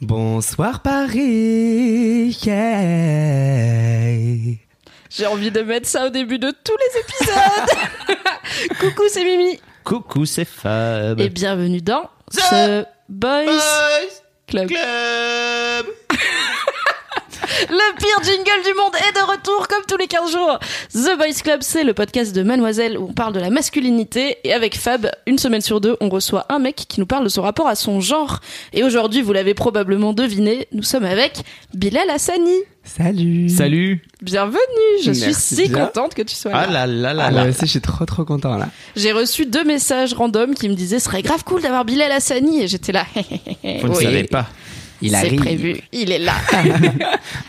Bonsoir Paris. yeah. J'ai envie de mettre ça au début de tous les épisodes. Coucou, c'est Mimi. Coucou, c'est Fab. Et bienvenue dans The Boys, Club. Le pire jingle du monde est de retour comme tous les 15 jours. The Boys Club, c'est le podcast de Mademoiselle où on parle de la masculinité. Et avec Fab, une semaine sur deux, on reçoit un mec qui nous parle de son rapport à son genre. Et aujourd'hui, vous l'avez probablement deviné, nous sommes avec Bilal Hassani. Salut. Salut. Bienvenue, je suis si bien. contente que tu sois Ah là. là là là Ah, là. aussi, je suis trop trop content là. J'ai reçu deux messages random qui me disaient ce serait grave cool d'avoir Bilal Hassani et j'étais là. Vous ne Oui, savez pas. Il C'est prévu, il est là.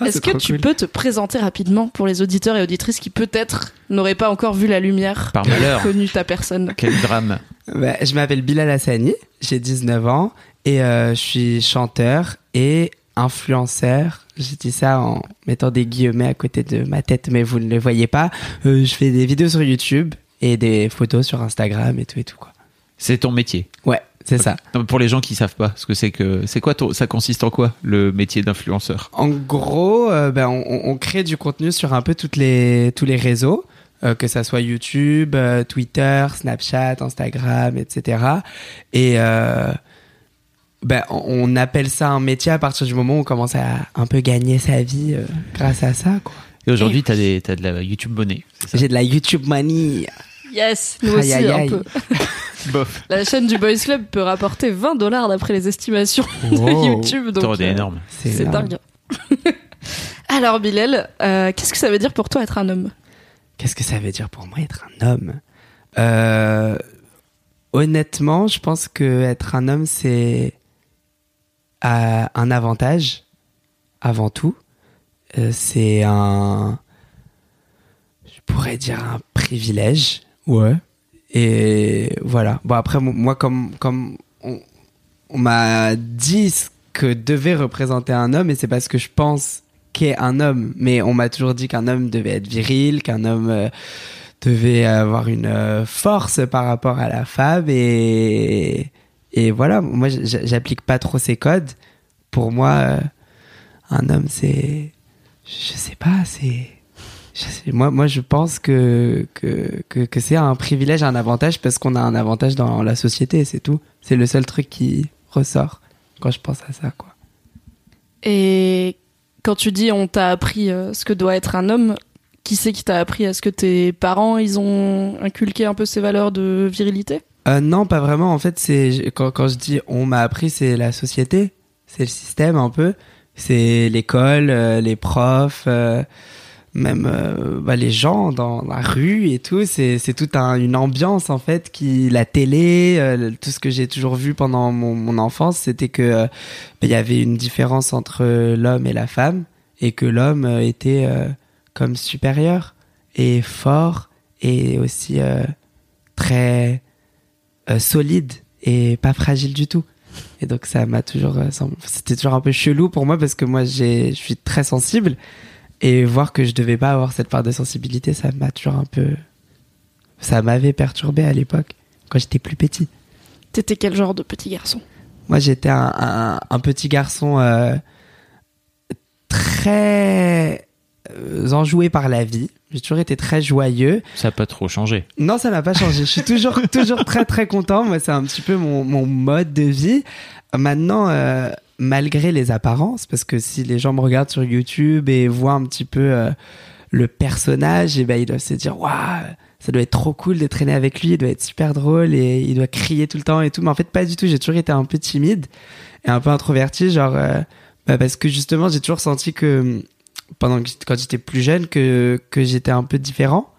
Ah, Est-ce que tu cool. peux te présenter rapidement pour les auditeurs et auditrices qui peut-être n'auraient pas encore vu la lumière, Par malheur. connu ta personne? Quel drame. Bah, Je m'appelle Bilal Hassani, j'ai 19 ans et euh, je suis chanteur et influenceur. J'ai dit ça en mettant des guillemets à côté de ma tête, mais vous ne le voyez pas. Euh, je fais des vidéos sur YouTube et des photos sur Instagram et tout et tout quoi. C'est ton métier. Ouais, c'est ça. Non, pour les gens qui savent pas, ce que c'est que c'est quoi ton- ça consiste en quoi le métier d'influenceur? En gros, euh, ben, on, on crée du contenu sur un peu toutes les, tous les réseaux, euh, que ça soit YouTube, euh, Twitter, Snapchat, Instagram, etc. Et euh, ben, on, appelle ça un métier à partir du moment où on commence à un peu gagner sa vie euh, grâce à ça. quoi. Et aujourd'hui, t'as des t'as de la YouTube ça? J'ai de la YouTube money. Yes, nous Aïe, aussi aïe, un aïe. peu. Bof. La chaîne du Boys Club peut rapporter 20 dollars d'après les estimations de. YouTube. Donc, euh, énorme. C'est dingue. Alors Bilal, euh, qu'est-ce que ça veut dire pour toi être un homme? Qu'est-ce que ça veut dire pour moi être un homme? Euh, Honnêtement, je pense que être un homme, c'est euh, un avantage avant tout. Euh, c'est un, je pourrais dire un privilège. Ouais. Et voilà. Bon après, mo- moi comme comme on, on m'a dit ce que devait représenter un homme, et c'est parce que je pense qu'est un homme. Mais on m'a toujours dit qu'un homme devait être viril, qu'un homme euh, devait avoir une euh, force par rapport à la femme. Et, et voilà, moi, j'applique pas trop ces codes. Pour moi, euh, un homme, c'est... Je sais pas, c'est... moi, moi, je pense que, que, que, que c'est un privilège, un avantage, parce qu'on a un avantage dans la société, c'est tout. C'est le seul truc qui ressort quand je pense à ça, quoi. Et quand tu dis on t'a appris euh, ce que doit être un homme, qui c'est qui t'a appris? Est-ce que tes parents ils ont inculqué un peu ces valeurs de virilité? Euh, non, pas vraiment. En fait, c'est quand, quand je dis on m'a appris, c'est la société, c'est le système un peu, c'est l'école, euh, les profs, euh, même euh, bah, les gens dans la rue et tout. C'est c'est toute un- une ambiance en fait qui la télé, euh, tout ce que j'ai toujours vu pendant mon, enfance, c'était que euh, bah, il y avait une différence entre l'homme et la femme et que l'homme était comme supérieur et fort et aussi très solide et pas fragile du tout. Et donc ça m'a toujours c'était toujours un peu chelou pour moi parce que moi je suis très sensible et voir que je devais pas avoir cette part de sensibilité, ça m'a toujours un peu ça m'avait perturbé à l'époque quand j'étais plus petit. T'étais quel genre de petit garçon? Moi, j'étais un, un- un petit garçon euh, très euh, enjoué par la vie. J'ai toujours été très joyeux. Ça a pas trop changé. Non, ça n'a pas changé. Je suis toujours, toujours très, très content. Moi, c'est un petit peu mon, mon mode de vie. Maintenant, euh, malgré les apparences, parce que si les gens me regardent sur YouTube et voient un petit peu euh, le personnage, et ben, ils doivent se dire, waouh, ça doit être trop cool de traîner avec lui. Il doit être super drôle et il doit crier tout le temps et tout. Mais en fait, pas du tout. J'ai toujours été un peu timide et un peu introverti, genre, euh, bah, parce que justement, j'ai toujours senti que pendant quand j'étais plus jeune, que, que j'étais un peu différent.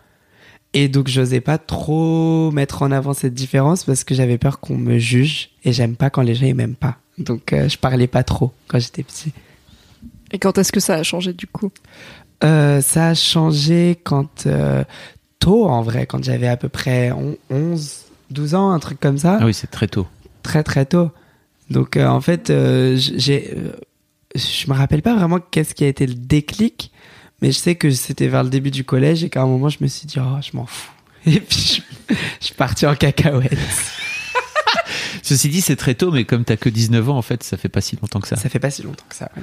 Et donc, j'osais pas trop mettre en avant cette différence parce que j'avais peur qu'on me juge et j'aime pas quand les gens ils m'aiment pas. Donc, euh, je parlais pas trop quand j'étais petit. Et quand est-ce que ça a changé du coup? Euh, ça a changé quand euh, tôt en vrai, quand j'avais à peu près on- 11, 12 ans, un truc comme ça, Ah oui, c'est très tôt. très très tôt. Donc euh, en fait, euh, j'ai, euh, je me rappelle pas vraiment qu'est-ce qui a été le déclic, mais je sais que c'était vers le début du collège et qu'à un moment je me suis dit oh je m'en fous. Et puis je, je suis parti en cacahuète. Ceci dit, c'est très tôt, mais comme t'as que 19 ans, en fait, ça fait pas si longtemps que ça. Ça fait pas si longtemps que ça. ouais.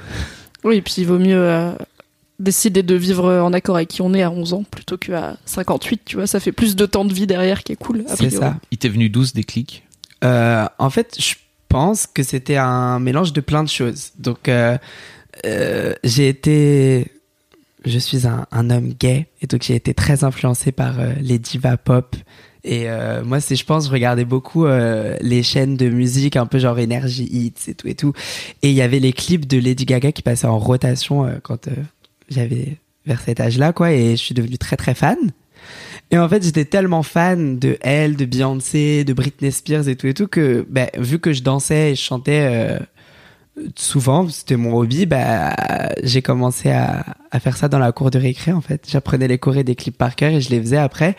Oui, et puis il vaut mieux euh, décider de vivre en accord avec qui on est à 11 ans plutôt qu'à 58, tu vois. Ça fait plus de temps de vie derrière qui est cool. C'est ça. Il t'est venu 12 déclics. Euh, en fait, je pense que c'était un mélange de plein de choses. Donc, euh, euh, j'ai été, je suis un, homme gay et donc j'ai été très influencé par euh, les divas pop. Et euh, moi, c'est, je pense, je regardais beaucoup euh, les chaînes de musique, un peu genre Energy Hits et tout et tout. Et il y avait les clips de Lady Gaga qui passaient en rotation quand j'avais vers cet âge-là, quoi. Et je suis devenu très très fan. Et en fait, j'étais tellement fan de elle, de Beyoncé, de Britney Spears et tout et tout que, bah, vu que je dansais et je chantais souvent, c'était mon hobby, bah, j'ai commencé à, faire ça dans la cour de récré en fait. J'apprenais les chorés des clips par cœur et je les faisais après.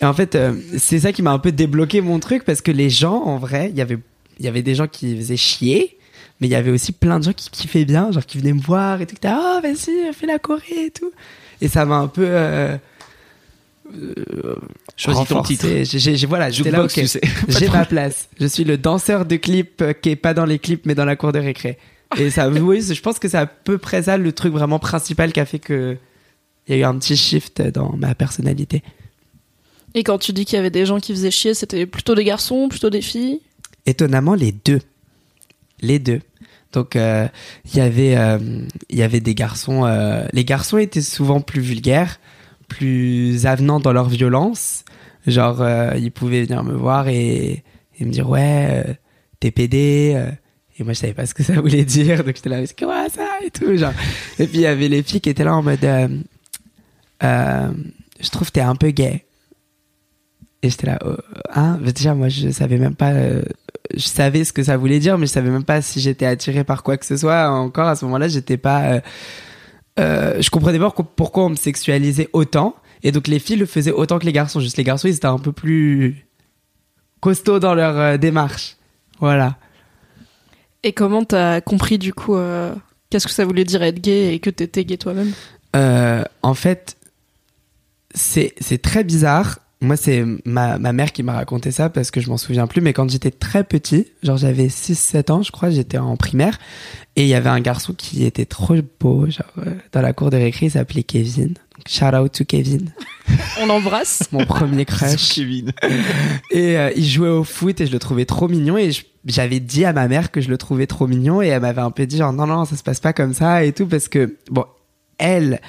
Et en fait, euh, c'est ça qui m'a un peu débloqué mon truc parce que les gens, en vrai, il y avait, il y avait des gens qui faisaient chier. Mais il y avait aussi plein de gens qui kiffaient bien, genre qui venaient me voir et tout. étaient, Oh, vas-y, la choré et tout. Et ça m'a un peu. Euh, euh, Choisis ton titre. J'ai- voilà, j'étais là, Jukebox, ok. tu sais. Pas J'ai ma place. Je suis le danseur de clip euh, qui est pas dans les clips mais dans la cour de récré. Et ça, oui, je pense que c'est à peu près ça le truc vraiment principal qui a fait que il y a eu un petit shift dans ma personnalité. Et quand tu dis qu'il y avait des gens qui faisaient chier, c'était plutôt des garçons, plutôt des filles? Étonnamment, les deux. Les deux. Donc, euh, il y avait, euh, il y avait des garçons. euh, les garçons étaient souvent plus vulgaires, plus avenants dans leur violence. Genre, euh, ils pouvaient venir me voir et, me dire ouais, euh, t'es pédé. euh. et moi, je savais pas ce que ça voulait dire. Donc, j'étais là, c'est quoi ça et tout. Genre. Et puis, il y avait les filles qui étaient là en mode, euh, je trouve t'es un peu gay. Et j'étais là, hein, déjà, moi, je savais même pas, je savais ce que ça voulait dire, mais je savais même pas si j'étais attiré par quoi que ce soit. Encore à ce moment-là, j'étais pas, euh, je comprenais pas pourquoi on me sexualisait autant. Et donc, les filles le faisaient autant que les garçons. Juste les garçons, ils étaient un peu plus costauds dans leur euh, démarche. Voilà. Et comment t'as compris du coup euh, qu'est-ce que ça voulait dire être gay et que t'étais gay toi-même? En fait, c'est très bizarre. Moi, c'est ma, ma mère qui m'a raconté ça parce que je m'en souviens plus. Mais quand j'étais très petit, genre j'avais 6-7 ans, je crois, j'étais en primaire. Et il y avait un garçon qui était trop beau, genre euh, dans la cour de récré, il s'appelait Kevin. Donc, shout out to Kevin, On l'embrasse mon premier crush. Kevin. Et euh, il jouait au foot et je le trouvais trop mignon et j'avais dit à ma mère que je le trouvais trop mignon et elle m'avait un peu dit genre non non ça se passe pas comme ça et tout parce que bon elle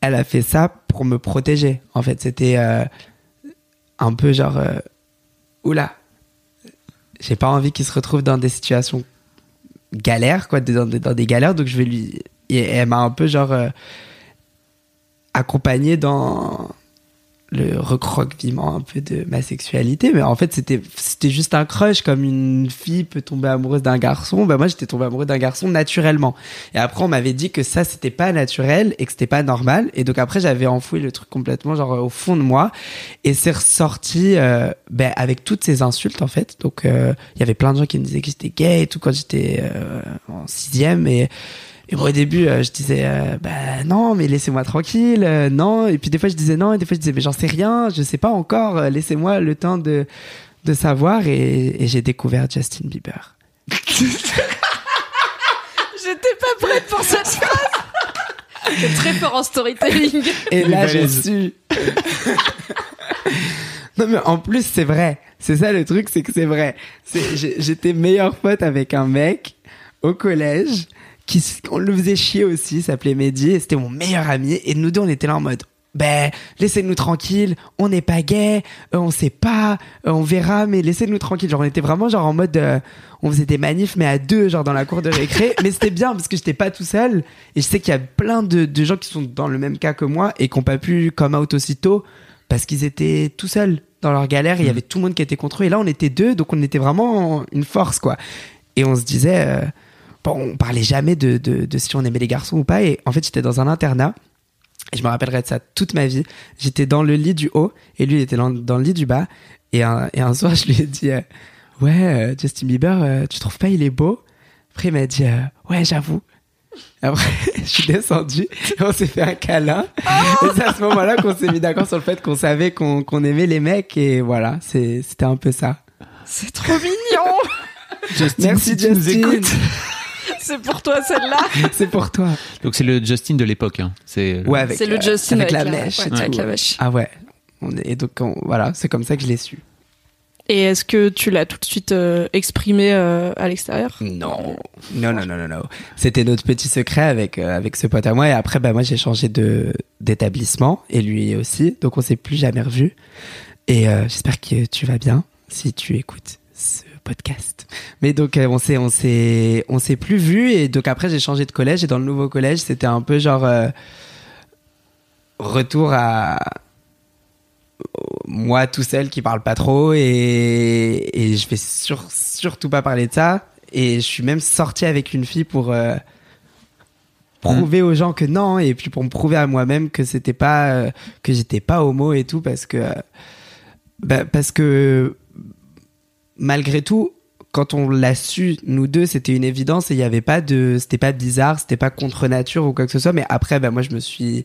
elle a fait ça pour me protéger en fait c'était euh, un peu genre euh, oula j'ai pas envie qu'il se retrouve dans des situations galères quoi dans, des- dans des galères donc je vais lui et elle m'a un peu genre euh, accompagné dans le recroqueviment un peu de ma sexualité mais en fait c'était c'était juste un crush comme une fille peut tomber amoureuse d'un garçon bah moi j'étais tombé amoureux d'un garçon naturellement. Et après on m'avait dit que ça c'était pas naturel et que c'était pas normal. Et donc après j'avais enfoui le truc complètement genre au fond de moi. Et c'est ressorti euh, ben, avec toutes ces insultes en fait. Donc euh, il y avait plein de gens qui me disaient que j'étais gay et tout quand j'étais euh, en sixième. Et et au début, euh, je disais, euh, bah non, mais laissez-moi tranquille, euh, non. Et puis des fois, je disais non, et des fois, je disais, mais j'en sais rien, je sais pas encore, euh, laissez-moi le temps de, de savoir. Et, et j'ai découvert Justin Bieber. J'étais pas prête pour cette phrase T'es très fort en storytelling Et là, j'ai su. non, mais en plus, c'est vrai. C'est ça le truc, c'est que c'est vrai. J'étais meilleure pote avec un mec au collège qui on le faisait chier aussi, s'appelait Mehdi, et c'était mon meilleur ami. Et nous deux, on était là en mode, ben, laissez-nous tranquille, on n'est pas gay, euh, on sait pas, euh, on verra, mais laissez-nous tranquille. Genre, on était vraiment genre en mode, euh, on faisait des manifs, mais à deux, genre dans la cour de récré. mais c'était bien parce que j'étais pas tout seul. Et je sais qu'il y a plein de, de gens qui sont dans le même cas que moi et qui n'ont pas pu come out aussitôt parce qu'ils étaient tout seuls dans leur galère. Il y Mhm. avait tout le monde qui était contre eux. Et là, on était deux, donc on était vraiment une force, quoi. Et on se disait, euh, on parlait jamais de, de, de si on aimait les garçons ou pas. Et en fait, j'étais dans un internat. Et je me rappellerai de ça toute ma vie. J'étais dans le lit du haut et lui il était dans, dans le lit du bas. Et un, et un soir, je lui ai dit, euh, ouais, euh, Justin Bieber, euh, tu trouves pas il est beau? Après, il m'a dit, euh, ouais, j'avoue. Après, je suis descendu et on s'est fait un câlin. Et c'est à ce moment-là qu'on s'est mis d'accord sur le fait qu'on savait qu'on qu'on aimait les mecs. Et voilà, c'est- c'était un peu ça. C'est trop mignon. Justin, Merci si tu nous Justin. C'est pour toi celle-là. C'est pour toi. Donc c'est le Justin de l'époque. Hein. C'est Ouais, avec, C'est le euh, Justin avec, la la- mèche ouais, avec la mèche. Ah ouais. On est, et donc, on- voilà, c'est comme ça que je l'ai su. Et est-ce que tu l'as tout de suite euh, exprimé euh, à l'extérieur? Non, non, non, non, non, non. C'était notre petit secret avec euh, avec ce pote à moi. Et après, bah moi, j'ai changé de d'établissement et lui aussi. Donc, on s'est plus jamais revus. Et euh, j'espère que tu vas bien si tu écoutes ce podcast. Mais donc, euh, on s'est on s'est on s'est plus vus. Et donc après, j'ai changé de collège. Et dans le nouveau collège, c'était un peu genre euh, retour à moi tout seul qui parle pas trop et, et je vais sur- surtout pas parler de ça et je suis même sorti avec une fille pour euh, prouver aux gens que non et puis pour me prouver à moi-même que c'était pas euh, que j'étais pas homo et tout parce que bah, parce que malgré tout quand on l'a su nous deux c'était une évidence et il y avait pas de c'était pas bizarre c'était pas contre nature ou quoi que ce soit mais après bah moi je me suis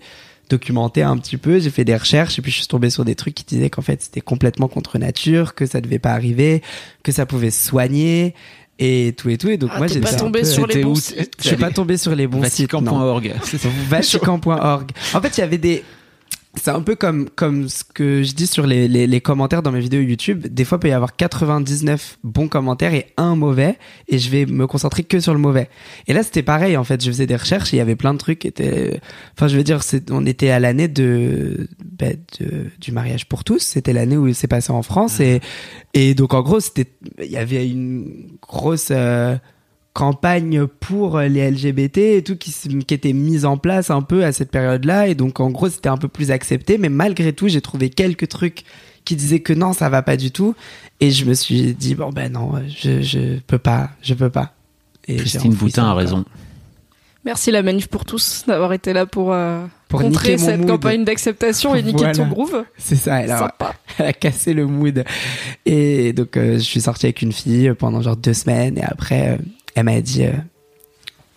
documenté un petit peu, j'ai fait des recherches et puis je suis tombé sur des trucs qui disaient qu'en fait c'était complètement contre nature, que ça devait pas arriver, que ça pouvait se soigner et tout et tout et donc Ah, moi j'étais pas tombé peu- sur les bons sites. je suis pas tombé sur les bons sites. Vatican.org. Vatican.org. En fait, il y avait des c'est un peu comme comme ce que je dis sur les, les, les commentaires dans mes vidéos YouTube. Des fois, il peut y avoir 99 bons commentaires et un mauvais, et je vais me concentrer que sur le mauvais. Et là, c'était pareil. En fait, je faisais des recherches, et il y avait plein de trucs étaient. Enfin, je veux dire, on était à l'année de, bah, de du mariage pour tous. C'était l'année où c'est passé en France, et et donc en gros, c'était il y avait une grosse euh, campagne pour les LGBT et tout qui, était mise en place un peu à cette période-là et donc en gros c'était un peu plus accepté mais malgré tout j'ai trouvé quelques trucs qui disaient que non ça va pas du tout et je me suis dit bon ben non je, je peux pas je peux pas et Christine Boutin a raison. Merci la manif pour tous d'avoir été là pour, euh, Pour contrer cette mood. campagne d'acceptation et niquer Voilà. ton groove. c'est ça elle a, Sympa. elle a cassé le mood et donc euh, je suis sorti avec une fille pendant genre deux semaines et après euh, elle m'a dit euh,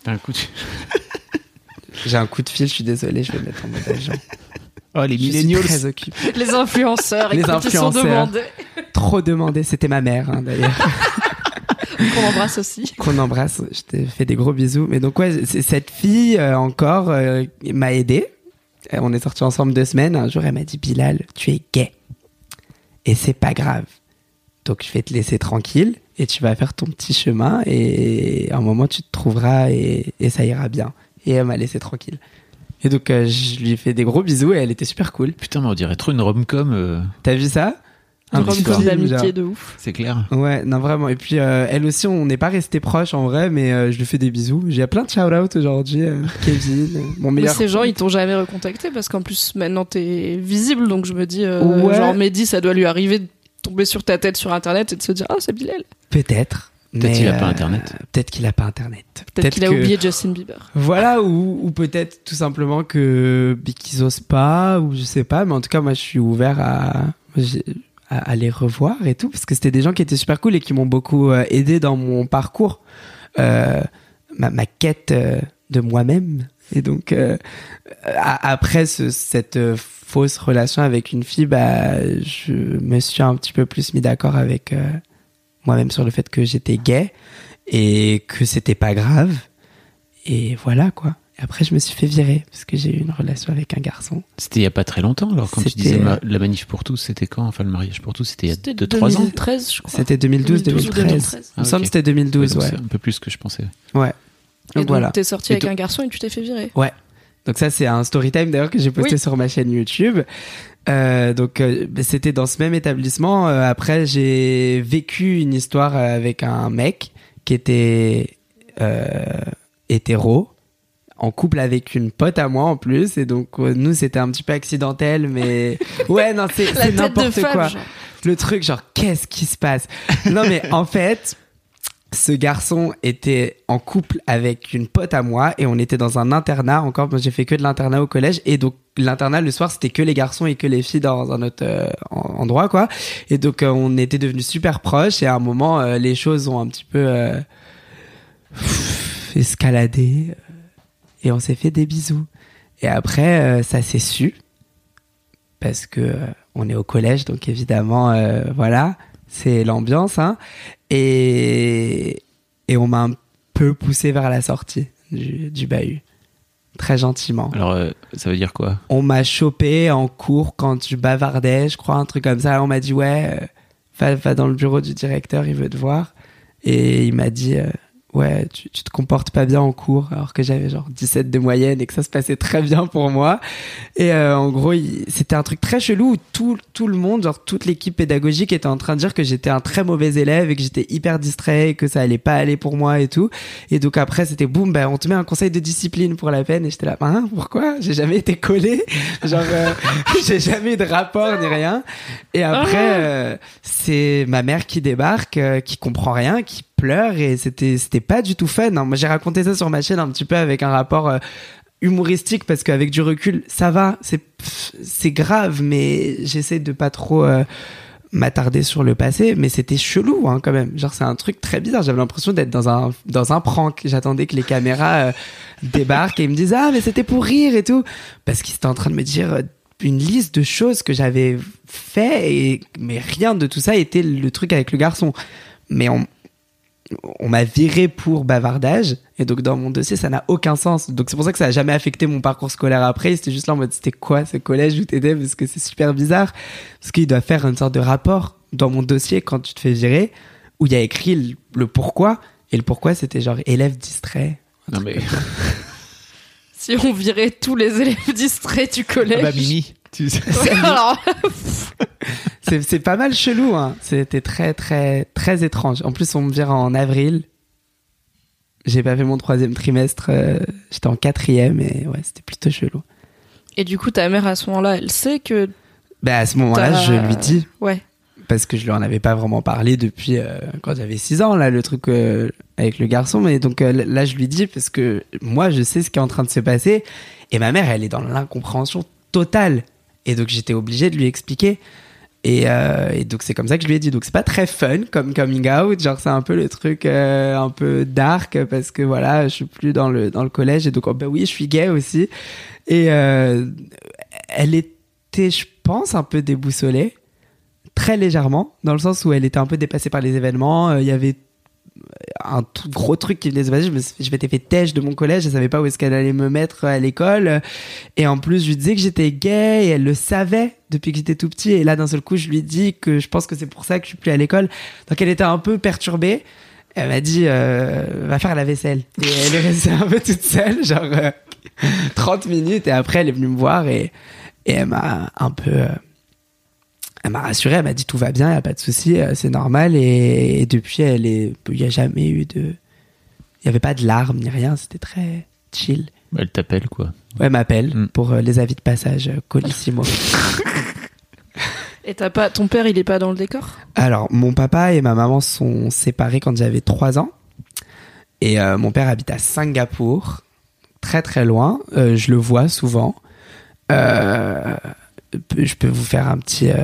T'as un coup de... j'ai un coup de fil je suis désolé je vais me mettre en mode agent Oh, les millennials. très Les influenceurs, Les écoute, ils sont influenceurs. demandés. trop demandé. C'était ma mère, hein, d'ailleurs, Qu'on embrasse aussi. qu'on embrasse. Je te fais des gros bisous. Mais donc, ouais, c'est- cette fille, euh, encore, euh, m'a aidé. On est sortis ensemble deux semaines. Un jour, elle m'a dit, Bilal, tu es gay. Et c'est pas grave. Donc, je vais te laisser tranquille et tu vas faire ton petit chemin et à un moment, tu te trouveras et, et ça ira bien. Et elle m'a laissé tranquille. Et donc, euh, je lui ai fait des gros bisous et elle était super cool. Putain, mais on dirait trop une rom-com. euh, T'as vu ça? Un rom-com d'amitié de ouf. C'est clair. Ouais, non vraiment. Et puis euh, elle aussi, on n'est pas resté proches en vrai, mais euh, je lui fais des bisous. J'ai plein de shout-out aujourd'hui. euh, Kevin, Mais ces gens, ils t'ont jamais recontacté parce qu'en plus, maintenant, t'es visible. Donc je me dis, euh, Ouais. genre, Mehdi, ça doit lui arriver de tomber sur ta tête sur internet et de se dire, ah, c'est Bilal. Peut-être. Peut-être mais, qu'il a pas euh, Internet. Peut-être qu'il a pas internet. Peut-être qu'il a que- oublié Justin Bieber. Voilà, ou, ou peut-être tout simplement que qu'ils osent pas, ou je sais pas. Mais en tout cas, moi, je suis ouvert à, à, à les revoir et tout, parce que c'était des gens qui étaient super cool et qui m'ont beaucoup euh, aidé dans mon parcours, euh, ma, ma quête euh, de moi-même. Et donc, euh, après ce- cette fausse relation avec une fille, bah, je me suis un petit peu plus mis d'accord avec euh, moi-même sur le fait que j'étais gay et que c'était pas grave. Et voilà quoi. Et après, je me suis fait virer parce que j'ai eu une relation avec un garçon. C'était il y a pas très longtemps. Alors, quand tu disais ma- euh, la manif pour tous, c'était quand Enfin, le mariage pour tous, c'était il y a C'était 2-3 ans. 2013, je crois. C'était 2012, 2012 ou 2013. Il me Ah, semble que c'était 2012, donc ouais. C'est un peu plus que je pensais. Ouais. Et Donc donc, voilà. t'es sorti Et avec un garçon et tu t'es fait virer. Ouais. Donc ça, c'est un story time d'ailleurs que j'ai posté Oui. sur ma chaîne YouTube. Euh, donc euh, bah, c'était dans ce même établissement. Euh, après, j'ai vécu une histoire avec un mec qui était hétéro en couple avec une pote à moi en plus et donc nous c'était un petit peu accidentel mais ouais non c'est n'importe quoi genre. le truc genre qu'est-ce qui se passe? Non mais en fait ce garçon était en couple avec une pote à moi et on était dans un internat. Encore moi j'ai fait que de l'internat au collège. Et donc l'internat le soir c'était que les garçons et que les filles dans un autre euh, en- endroit quoi. Et donc euh, on était devenus super proches. Et à un moment euh, les choses ont un petit peu escaladé et on s'est fait des bisous. Et après ça s'est su parce que on est au collège. Donc évidemment voilà c'est l'ambiance hein et et on m'a un peu poussé vers la sortie du, du bahut très gentiment Alors, euh, ça veut dire quoi? On m'a chopé en cours quand je bavardais, je crois, un truc comme ça. On m'a dit, ouais, euh, va, va dans le bureau du directeur, il veut te voir. Et il m'a dit, euh, ouais, tu, tu te comportes pas bien en cours, alors que j'avais genre 17 de moyenne et que ça se passait très bien pour moi. Et euh, en gros, c'était un truc très chelou où tout, tout le monde, genre toute l'équipe pédagogique était en train de dire que j'étais un très mauvais élève et que j'étais hyper distrait et que ça allait pas aller pour moi et tout. Et donc après, c'était boum, ben, on te met un conseil de discipline pour la peine. Et j'étais là, hein, pourquoi? J'ai jamais été collé. Genre, euh, j'ai jamais eu de rapport ni rien. Et après, euh, c'est ma mère qui débarque, euh, qui comprend rien, qui pleure et c'était c'était pas du tout fun. hein. Moi, j'ai raconté ça sur ma chaîne un petit peu avec un rapport euh, humoristique parce qu'avec du recul, ça va, c'est c'est grave, mais j'essaie de pas trop euh, m'attarder sur le passé, mais c'était chelou hein, quand même. Genre c'est un truc très bizarre. J'avais l'impression d'être dans un dans un prank. J'attendais que les caméras euh, débarquent et ils me disent ah mais c'était pour rire et tout parce qu'ils étaient en train de me dire une liste de choses que j'avais fait mais rien de tout ça était le truc avec le garçon. Mais on on m'a viré pour bavardage. Et donc dans mon dossier ça n'a aucun sens. Donc c'est pour ça que ça a jamais affecté mon parcours scolaire après. C'était juste là en mode c'était quoi ce collège où t'étais? Parce que c'est super bizarre. Parce qu'il doit faire une sorte de rapport dans mon dossier quand tu te fais virer où il y a écrit le, le pourquoi. Et le pourquoi c'était genre élève distrait. Non, mais. Si on virait tous les élèves distraits du collège. Ah bah, Mimi, tu sais. Ouais, alors, c'est c'est pas mal chelou hein. C'était très très très étrange. En plus on me vire en avril. J'ai pas fait mon troisième trimestre euh, j'étais en quatrième et ouais c'était plutôt chelou. Et du coup, ta mère, à ce moment-là, elle sait que. bah à ce moment-là je lui dis. Ouais. parce que je lui en avais pas vraiment parlé depuis euh, quand j'avais 6 ans là le truc euh, avec le garçon. Mais donc euh, là je lui dis parce que moi je sais ce qui est en train de se passer. Et ma mère elle est dans l'incompréhension totale et donc j'étais obligé de lui expliquer. Et, euh, et donc c'est comme ça que je lui ai dit. Donc c'est pas très fun comme coming out. Genre c'est un peu le truc euh, un peu dark parce que voilà je suis plus dans le dans le collège. Et donc oh, bah oui je suis gay aussi. Et euh, elle était je pense un peu déboussolée. Très légèrement, dans le sens où elle était un peu dépassée par les événements. Il y avait un tout gros truc qui venait de se passer. Je me je m'étais fait têche de mon collège, je savais pas où est-ce qu'elle allait me mettre à l'école. Et en plus, je lui disais que j'étais gay et elle le savait depuis que j'étais tout petit. Et là, d'un seul coup, je lui dis que je pense que c'est pour ça que je suis plus à l'école. Donc, elle était un peu perturbée. Elle m'a dit, euh, va faire la vaisselle. Et elle est restée un peu toute seule, genre euh, 30 minutes. Et après, elle est venue me voir et, et elle m'a un peu... euh, elle m'a rassuré, elle m'a dit tout va bien, il a pas de souci, euh, c'est normal. Et, et depuis, elle est, il y a jamais eu de, il y avait pas de larmes ni rien, c'était très chill. Elle t'appelle, quoi. Ouais, elle m'appelle Mm. pour euh, les avis de passage euh, Colissimo. Et t'as pas. Ton père, il est pas dans le décor? Alors, mon papa et ma maman sont séparés quand j'avais 3 ans. Et euh, mon père habite à Singapour, très très loin. Euh, je le vois souvent. Euh, je peux vous faire un petit, euh,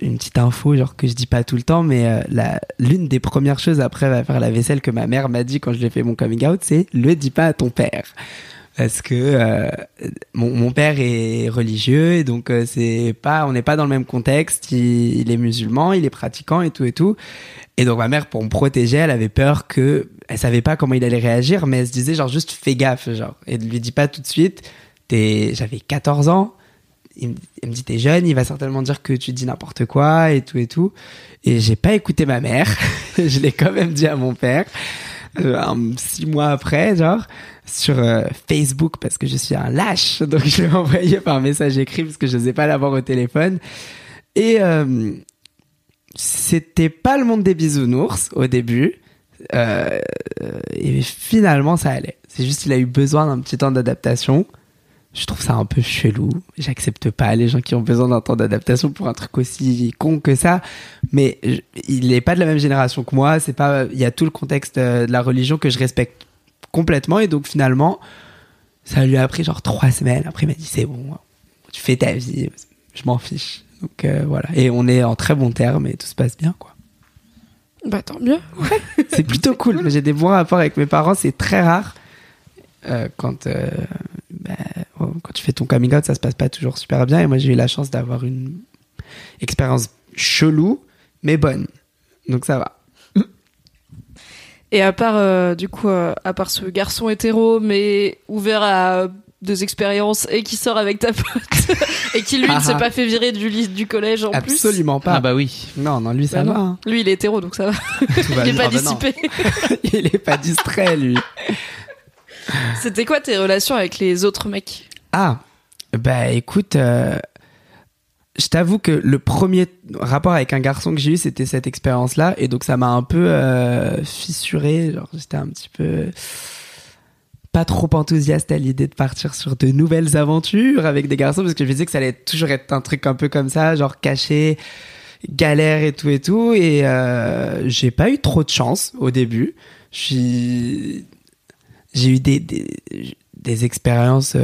une petite info, genre que je dis pas tout le temps, mais euh, la- l'une des premières choses après va faire la vaisselle que ma mère m'a dit quand je fait mon coming out, c'est le dis pas à ton père. Parce que euh, mon, mon père est religieux et donc c'est pas, on n'est pas dans le même contexte. Il, est musulman, il est pratiquant et tout et tout. Et donc ma mère, pour me protéger, elle avait peur que, elle savait pas comment il allait réagir, mais elle se disait genre juste fais gaffe, genre et ne lui dis pas tout de suite. J'avais 14 ans. Il me, dit t'es jeune, il va certainement dire que tu dis n'importe quoi et tout et tout. Et j'ai pas écouté ma mère. je l'ai quand même dit à mon père. euh, six mois après, genre, sur euh, Facebook, parce que je suis un lâche. Donc, je l'ai envoyé par message écrit, parce que je n'osais pas l'avoir au téléphone. Et euh, c'était pas le monde des bisounours au début. Et finalement, ça allait. C'est juste qu'il a eu besoin d'un petit temps d'adaptation. Je trouve ça un peu chelou. J'accepte pas les gens qui ont besoin d'un temps d'adaptation pour un truc aussi con que ça. Mais je- il est pas de la même génération que moi. C'est pas. Il y a tout le contexte euh, de la religion que je respecte complètement. Et donc finalement, ça lui a pris genre trois semaines. Après, il m'a dit c'est bon, tu fais ta vie. Je m'en fiche. Donc euh, voilà. Et on est en très bons termes et tout se passe bien quoi. Bah tant mieux. C'est plutôt cool. J'ai des bons rapports avec mes parents. C'est très rare. Euh, quand, euh, bah, quand tu fais ton coming out, ça se passe pas toujours super bien. Et moi, j'ai eu la chance d'avoir une expérience chelou, mais bonne. Donc ça va. Et à part, euh, du coup, euh, à part ce garçon hétéro, mais ouvert à des expériences et qui sort avec ta pote et qui lui ne s'est Ah, ah. pas fait virer du lycée du collège en plus. Absolument pas. Ah bah oui. Non, non, lui, ça Bah va. non. hein. Lui, il est hétéro, donc ça va. Il est bien. pas Ah bah dissipé. il est pas distrait, lui. C'était quoi tes relations avec les autres mecs? Ah, bah écoute, euh, je t'avoue que le premier rapport avec un garçon que j'ai eu, c'était cette expérience-là, et donc ça m'a un peu euh, fissuré. Genre, j'étais un petit peu pas trop enthousiaste à l'idée de partir sur de nouvelles aventures avec des garçons, parce que je me disais que ça allait toujours être un truc un peu comme ça, genre caché, galère et tout et tout, et euh, j'ai pas eu trop de chance au début. J'ai eu des, des, expériences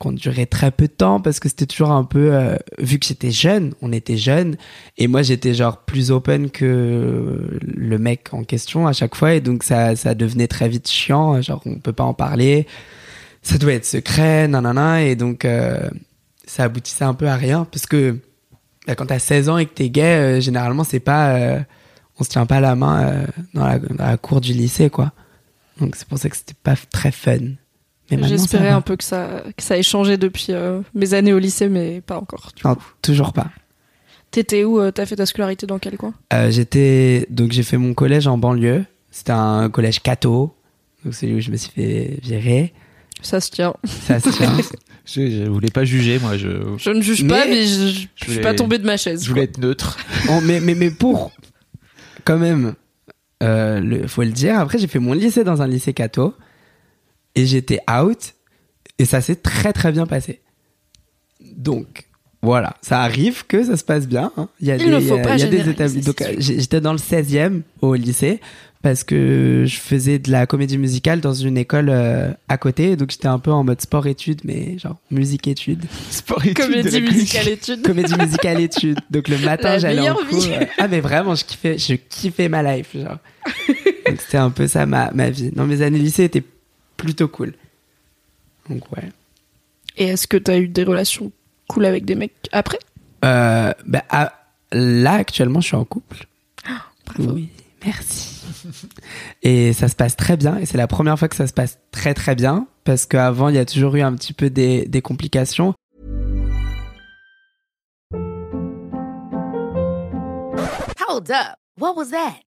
ont duré très peu de temps parce que c'était toujours un peu euh, vu que j'étais jeune on était jeune et moi j'étais genre plus open que le mec en question à chaque fois et donc ça ça devenait très vite chiant genre on peut pas en parler ça doit être secret nanana et donc euh, ça aboutissait un peu à rien parce que bah, quand t'as 16 ans et que t'es gay euh, généralement c'est pas on se tient pas la main dans, la, dans la cour du lycée quoi donc c'est pour ça que c'était pas très fun. J'espérais un peu que ça, que ça ait changé depuis euh, mes années au lycée, mais pas encore. du Non, coup. toujours pas. T'étais où euh, T'as fait ta scolarité dans quel coin? Euh, j'étais donc j'ai fait mon collège en banlieue. C'était un collège catho. Donc c'est où je me suis fait virer. Ça se tient. Ça se tient. Je, je voulais pas juger, moi. Je, Je ne juge Mais- pas, mais je, je- je suis voulais- pas tombée de ma chaise. je voulais être neutre. Oh, mais, mais mais pour quand même euh, le faut le dire. Après j'ai fait mon lycée dans un lycée catho et j'étais out et ça s'est très très bien passé. Donc voilà, ça arrive que ça se passe bien. hein. Il y a Il des, ne faut pas il y a des généraliser, établis. Donc j'étais dans le 16e au lycée parce que je faisais de la comédie musicale dans une école euh, à côté. Donc j'étais un peu en mode sport-études, mais genre musique-études. Sport études de Comédie la musicale études. comédie musicale études. Donc le matin, La j'allais en cours. vie. euh, Ah mais vraiment, je kiffais, je kiffais ma life, genre. C'était un peu ça ma, ma vie. Non, mes années lycée étaient plutôt cool. Donc ouais. Et est-ce que t'as eu des relations cool avec des mecs après? Euh, bah, ah, là actuellement, je suis en couple. Bravo. Oui, merci. Et ça se passe très bien. Et c'est la première fois que ça se passe très très bien. Parce qu'avant, il y a toujours eu un petit peu des, des complications. Hold up. What was that?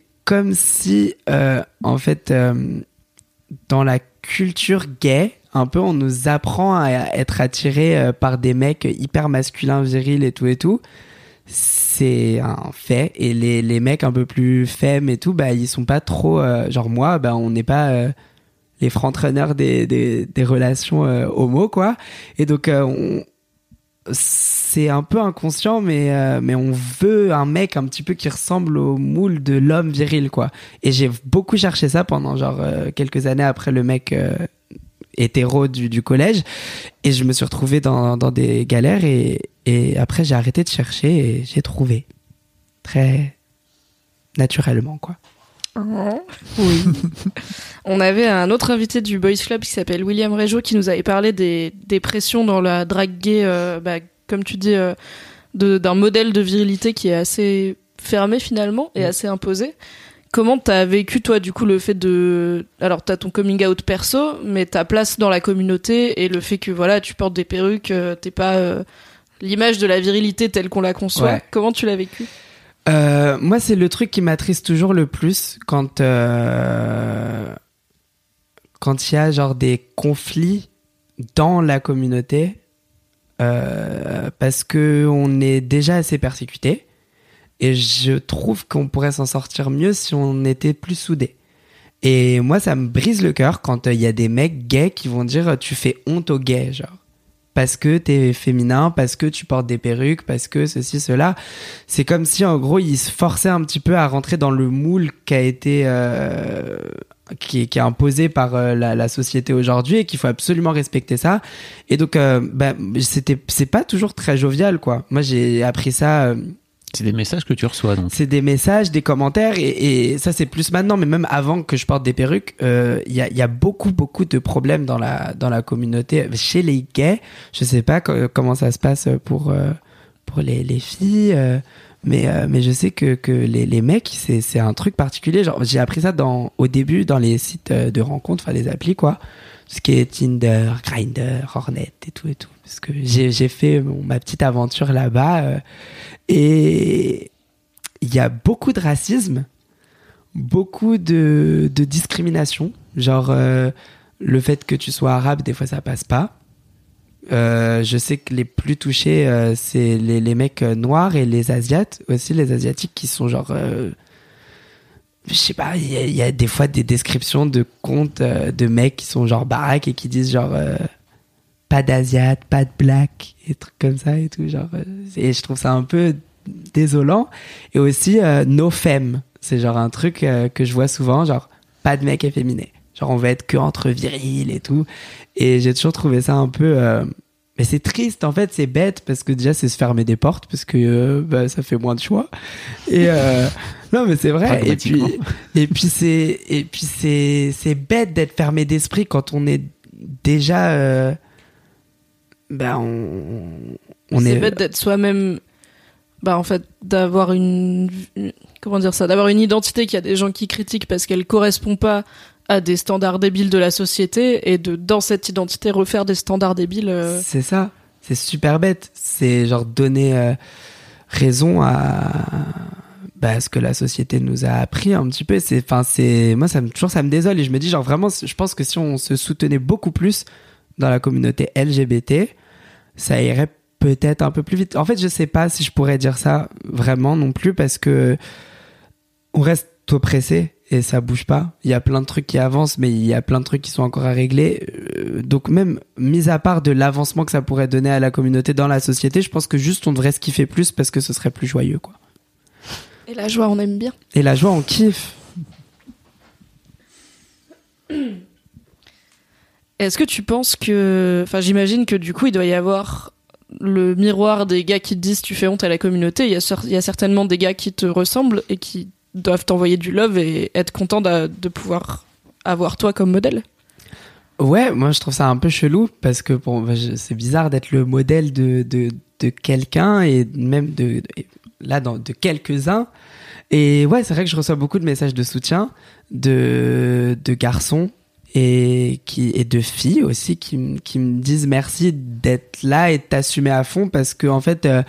comme si, euh, en fait, euh, dans la culture gay, un peu, on nous apprend à être attiré euh, par des mecs hyper masculins, virils et tout et tout. C'est un fait. Et les, les mecs un peu plus femmes et tout, bah, ils sont pas trop. genre moi, bah, on n'est pas les frontrunners des, des, des relations homo, quoi. Et donc, on, c'est un peu inconscient, mais, euh, mais on veut un mec un petit peu qui ressemble au moule de l'homme viril, quoi. Et j'ai beaucoup cherché ça pendant genre euh, quelques années après le mec euh, hétéro du, du collège. Et je me suis retrouvé dans, dans des galères et, et après j'ai arrêté de chercher et j'ai trouvé. Très naturellement, quoi. Oui. On avait un autre invité du Boys Club qui s'appelle William Régeau qui nous avait parlé des, des pressions dans la drague gay, euh, bah, comme tu dis, euh, d'un modèle de virilité qui est assez fermé finalement et assez imposé. comment t'as vécu toi du coup le fait de alors t'as ton coming out perso mais ta place dans la communauté et le fait que voilà tu portes des perruques euh, t'es pas l'image de la virilité telle qu'on la conçoit Ouais. comment tu l'as vécu? Euh, moi, c'est le truc qui m'attriste toujours le plus quand euh, quand il y a genre des conflits dans la communauté euh, parce que on est déjà assez persécuté et je trouve qu'on pourrait s'en sortir mieux si on était plus soudés. Et moi, ça me brise le cœur quand euh, il y a des mecs gays qui vont dire tu fais honte aux gays, genre parce que t'es féminin, parce que tu portes des perruques, parce que ceci, cela. C'est comme si, en gros, ils se forçaient un petit peu à rentrer dans le moule qui a été, euh, qui, est- qui est imposé par euh, la, la société aujourd'hui et qu'il faut absolument respecter ça. Et donc, euh, bah, c'était, c'est pas toujours très jovial, quoi. Moi, j'ai appris ça. C'est des messages que tu reçois donc. c'est des messages, des commentaires, et, ça c'est plus maintenant, mais même avant que je porte des perruques, euh, il y, a, beaucoup beaucoup de problèmes dans la dans la communauté chez les gays. Je sais pas co- comment ça se passe pour euh, pour les, les filles, euh, mais mais je sais que que les, les mecs c'est c'est un truc particulier. Genre j'ai appris ça dans au début dans les sites de rencontres, enfin les applis quoi, ce qui est Tinder, Grindr, Hornet et tout et tout. Parce que j'ai fait ma petite aventure là-bas. euh, et il y a beaucoup de racisme, beaucoup de, de discrimination. Genre, euh, le fait que tu sois arabe, des fois, ça passe pas. Euh, je sais que les plus touchés, c'est les, les mecs noirs et les asiates, aussi les asiatiques qui sont genre... je sais pas, il y, a- des fois des descriptions de comptes euh, de mecs qui sont genre baraques et qui disent genre... euh, pas d'asiate, pas de black, et trucs comme ça et tout. Genre, euh, et je trouve ça un peu désolant. Et aussi, no femme. C'est genre un truc que je vois souvent, genre, pas de mec efféminé. Genre, on va être que entre viril et tout. Et j'ai toujours trouvé ça un peu. Mais c'est triste, en fait, c'est bête, parce que déjà, c'est se fermer des portes, parce que euh, bah, ça fait moins de choix. Et. euh, Non mais c'est vrai et puis et puis c'est et puis c'est c'est bête d'être fermé d'esprit quand on est déjà euh, ben on on c'est est bête d'être soi-même bah en fait d'avoir une, une- comment dire ça d'avoir une identité qu'il y a des gens qui critiquent parce qu'elle correspond pas à des standards débiles de la société et de dans cette identité refaire des standards débiles euh, C'est ça. C'est super bête. C'est genre donner euh, raison à bah, ce que la société nous a appris un petit peu. C'est, enfin, c'est, moi, ça me, toujours, ça me désole et je me dis, genre, vraiment, je pense que si on se soutenait beaucoup plus dans la communauté LGBT, ça irait peut-être un peu plus vite. En fait, je sais pas si je pourrais dire ça vraiment non plus parce que on reste oppressé et ça bouge pas. Il y a plein de trucs qui avancent, mais il y a plein de trucs qui sont encore à régler. Euh, donc même mis à part de l'avancement que ça pourrait donner à la communauté dans la société, je pense que juste on devrait se kiffer plus parce que ce serait plus joyeux, quoi. et la joie on aime bien Et la joie, on kiffe. Est-ce que tu penses que. Enfin, j'imagine que du coup, il doit y avoir le miroir des gars qui te disent tu fais honte à la communauté. Il y a, cer- il y a certainement des gars qui te ressemblent et qui doivent t'envoyer du love et être contents de, pouvoir avoir toi comme modèle. Ouais, moi je trouve ça un peu chelou parce que bon, bah, c'est bizarre d'être le modèle de, de, de quelqu'un et même de, là de quelques-uns. Et ouais, c'est vrai que je reçois beaucoup de messages de soutien de, de garçons et, qui, et de filles aussi qui, qui me disent merci d'être là et de t'assumer à fond parce que en fait, euh,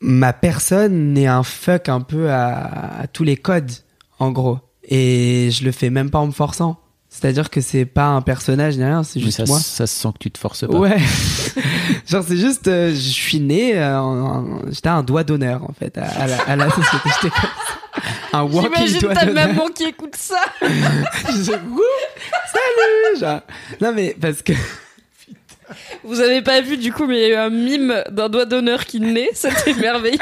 ma personne est un fuck un peu à, à tous les codes, en gros. Et je le fais même pas en me forçant. C'est-à-dire que c'est pas un personnage ni rien, c'est juste ça, moi. ça se sent que tu te forces pas. Ouais. Genre, c'est juste, euh, je suis né, euh, j'étais un doigt d'honneur, en fait, à, à la, à la société. J'étais. Un walking J'imagine doigt ta d'honneur. maman qui écoute ça. Je- Wouh, Salut! Genre. Non, mais parce que, Vous avez pas vu du coup, mais il y a eu un mime d'un doigt d'honneur qui naît. C'était merveilleux.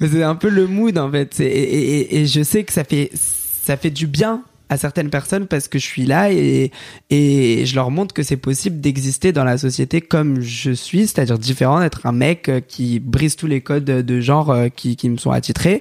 mais c'est un peu le mood, en fait. Et- et je sais que ça fait, ça fait du bien à certaines personnes parce que je suis là et, et je leur montre que c'est possible d'exister dans la société comme je suis, c'est-à-dire différent, d'être un mec euh, qui brise tous les codes de genre euh, qui, qui me sont attitrés.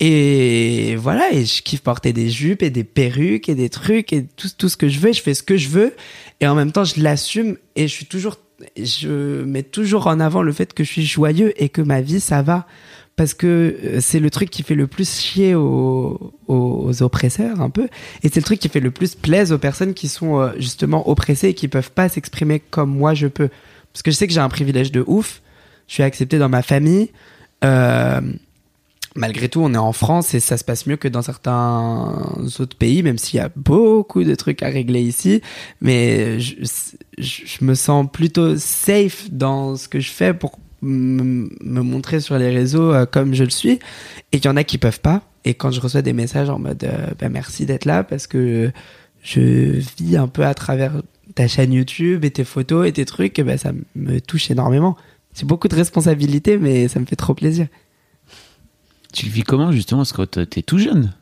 Et voilà, et je kiffe porter des jupes et des perruques et des trucs et tout, tout ce que je veux, je fais ce que je veux et en même temps je l'assume et je suis toujours, je mets toujours en avant le fait que je suis joyeux et que ma vie ça va parce que euh, c'est le truc qui fait le plus chier aux, aux oppresseurs un peu. Et c'est le truc qui fait le plus plaisir aux personnes qui sont euh, justement oppressées et qui peuvent pas s'exprimer comme moi je peux. Parce que je sais que j'ai un privilège de ouf. Je suis accepté dans ma famille. Euh, malgré tout on est en France et ça se passe mieux que dans certains autres pays même s'il y a beaucoup de trucs à régler ici. Mais je, je, je me sens plutôt safe dans ce que je fais pour me montrer sur les réseaux euh, comme je le suis. Et qu'il y en a qui peuvent pas. Et quand je reçois des messages en mode euh, bah, merci d'être là parce que je vis un peu à travers ta chaîne YouTube et tes photos et tes trucs et ben ça me touche énormément. C'est beaucoup de responsabilités mais ça me fait trop plaisir. Tu le vis comment justement Parce que t'es tout jeune?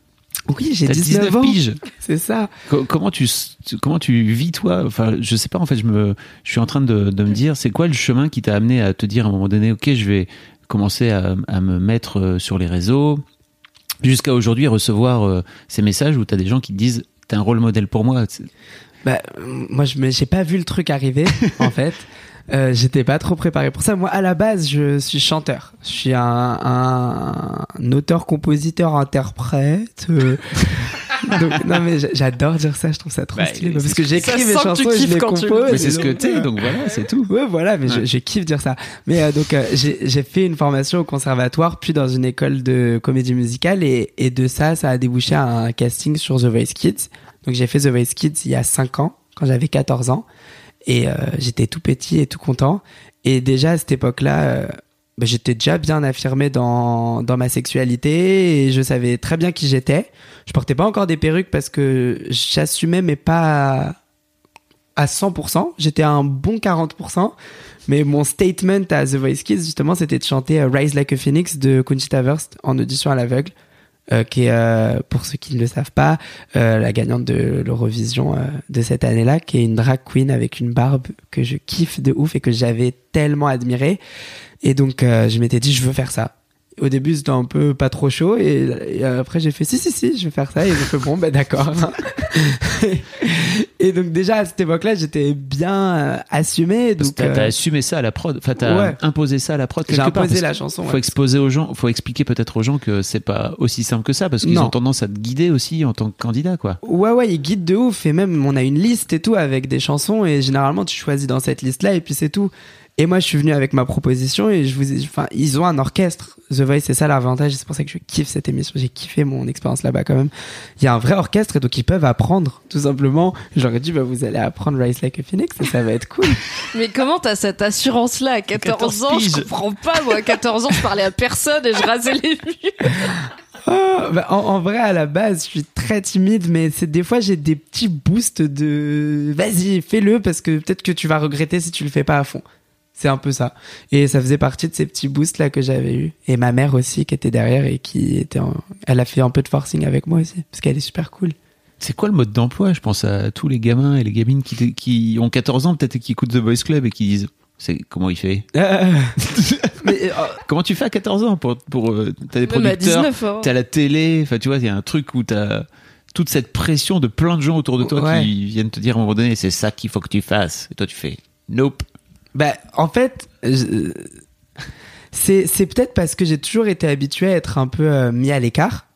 Oui j'ai T'as 19, ans piges. c'est ça Co- Comment tu, tu- comment tu vis toi? Enfin, je sais pas. En fait, je me, je suis en train de, de me dire, c'est quoi le chemin qui t'a amené à te dire à un moment donné, ok, je vais commencer à, à me mettre euh, sur les réseaux, jusqu'à aujourd'hui recevoir euh, ces messages où t'as des gens qui te disent, t'es un rôle modèle pour moi? Bah, euh, moi, je j'ai pas vu le truc arriver, en fait. Euh, J'étais pas trop préparé pour ça. Moi, à la base, je suis chanteur. Je suis un, un, un auteur, compositeur, interprète. euh. Donc, non, mais j'a- j'adore dire ça. Je trouve ça trop Bah, stylé. Parce ce que que- j'écris mes sent que tu chansons et je les tu compose. Mais c'est ce que t'es, donc voilà, c'est tout. Ouais, voilà, mais je, Ouais. je kiffe dire ça. Mais euh, donc, euh, j'ai j'ai fait une formation au conservatoire, puis dans une école de comédie musicale, et, et de ça, ça a débouché à un casting sur The Voice Kids. Donc, j'ai fait The Voice Kids il y a 5 ans, quand j'avais 14 ans, et euh, j'étais tout petit et tout content. Et déjà, à cette époque-là, euh, bah, j'étais déjà bien affirmé dans, dans ma sexualité, et je savais très bien qui j'étais. Je portais pas encore des perruques parce que j'assumais, mais pas à 100%. J'étais à un bon 40%. Mais mon statement à The Voice Kids, justement, c'était de chanter Rise Like a Phoenix de Conchita Wurst en audition à l'aveugle. Euh, qui est, euh, pour ceux qui ne le savent pas, euh, la gagnante de l'Eurovision de cette année-là, qui est une drag queen avec une barbe que je kiffe de ouf et que j'avais tellement admiré. Et donc, je m'étais dit, je veux faire ça. Au début, c'était un peu pas trop chaud, et, et après, j'ai fait, si, si, si, je vais faire ça. Et j'ai fait, bon, ben d'accord. et donc, déjà, à cette époque-là, j'étais bien euh, assumé. Donc, t'as, euh, assumé ça à la prod. Enfin, t'as Ouais. imposé ça à la prod J'ai part. imposé la chanson, Faut ouais. exposer aux gens, faut expliquer peut-être aux gens que c'est pas aussi simple que ça, parce qu'ils ont tendance à te guider aussi en tant que candidat, quoi. Ouais, ouais, il guide de ouf. Et même, on a une liste et tout avec des chansons. Et généralement, tu choisis dans cette liste-là et puis c'est tout. Et moi, je suis venu avec ma proposition et je vous ai, enfin, ils ont un orchestre. The Voice, c'est ça l'avantage. C'est pour ça que je kiffe cette émission. J'ai kiffé mon expérience là-bas quand même. Il y a un vrai orchestre et donc ils peuvent apprendre, tout simplement. J'aurais dit, bah, vous allez apprendre Rise Like a Phoenix et ça va être cool. Mais comment t'as cette assurance-là? À 14, 14 ans Je piges. comprends pas, moi. À 14 ans, je parlais à personne et je rasais les murs. Ah, bah, en, en vrai, à la base, je suis très timide, mais c'est des fois j'ai des petits boosts de vas-y, fais-le parce que peut-être que tu vas regretter si tu le fais pas à fond. C'est un peu ça. Et ça faisait partie de ces petits boosts là que j'avais eu. Et ma mère aussi qui était derrière et qui était, en- elle a fait un peu de forcing avec moi aussi parce qu'elle est super cool. C'est quoi le mode d'emploi? Je pense à tous les gamins et les gamines qui, qui ont 14 ans, peut-être et qui écoutent The Voice Club et qui disent c'est comment il fait? Euh, mais euh, Comment tu fais à 14 ans pour pour euh, t'as des à producteurs, 19 ans. t'as la télé, enfin tu vois, il y a un truc où t'as toute cette pression de plein de gens autour de toi Ouais. qui viennent te dire à un moment donné c'est ça qu'il faut que tu fasses et toi tu fais nope. Bah, en fait, je- c'est peut-être parce que j'ai toujours été habitué à être un peu euh, mis à l'écart.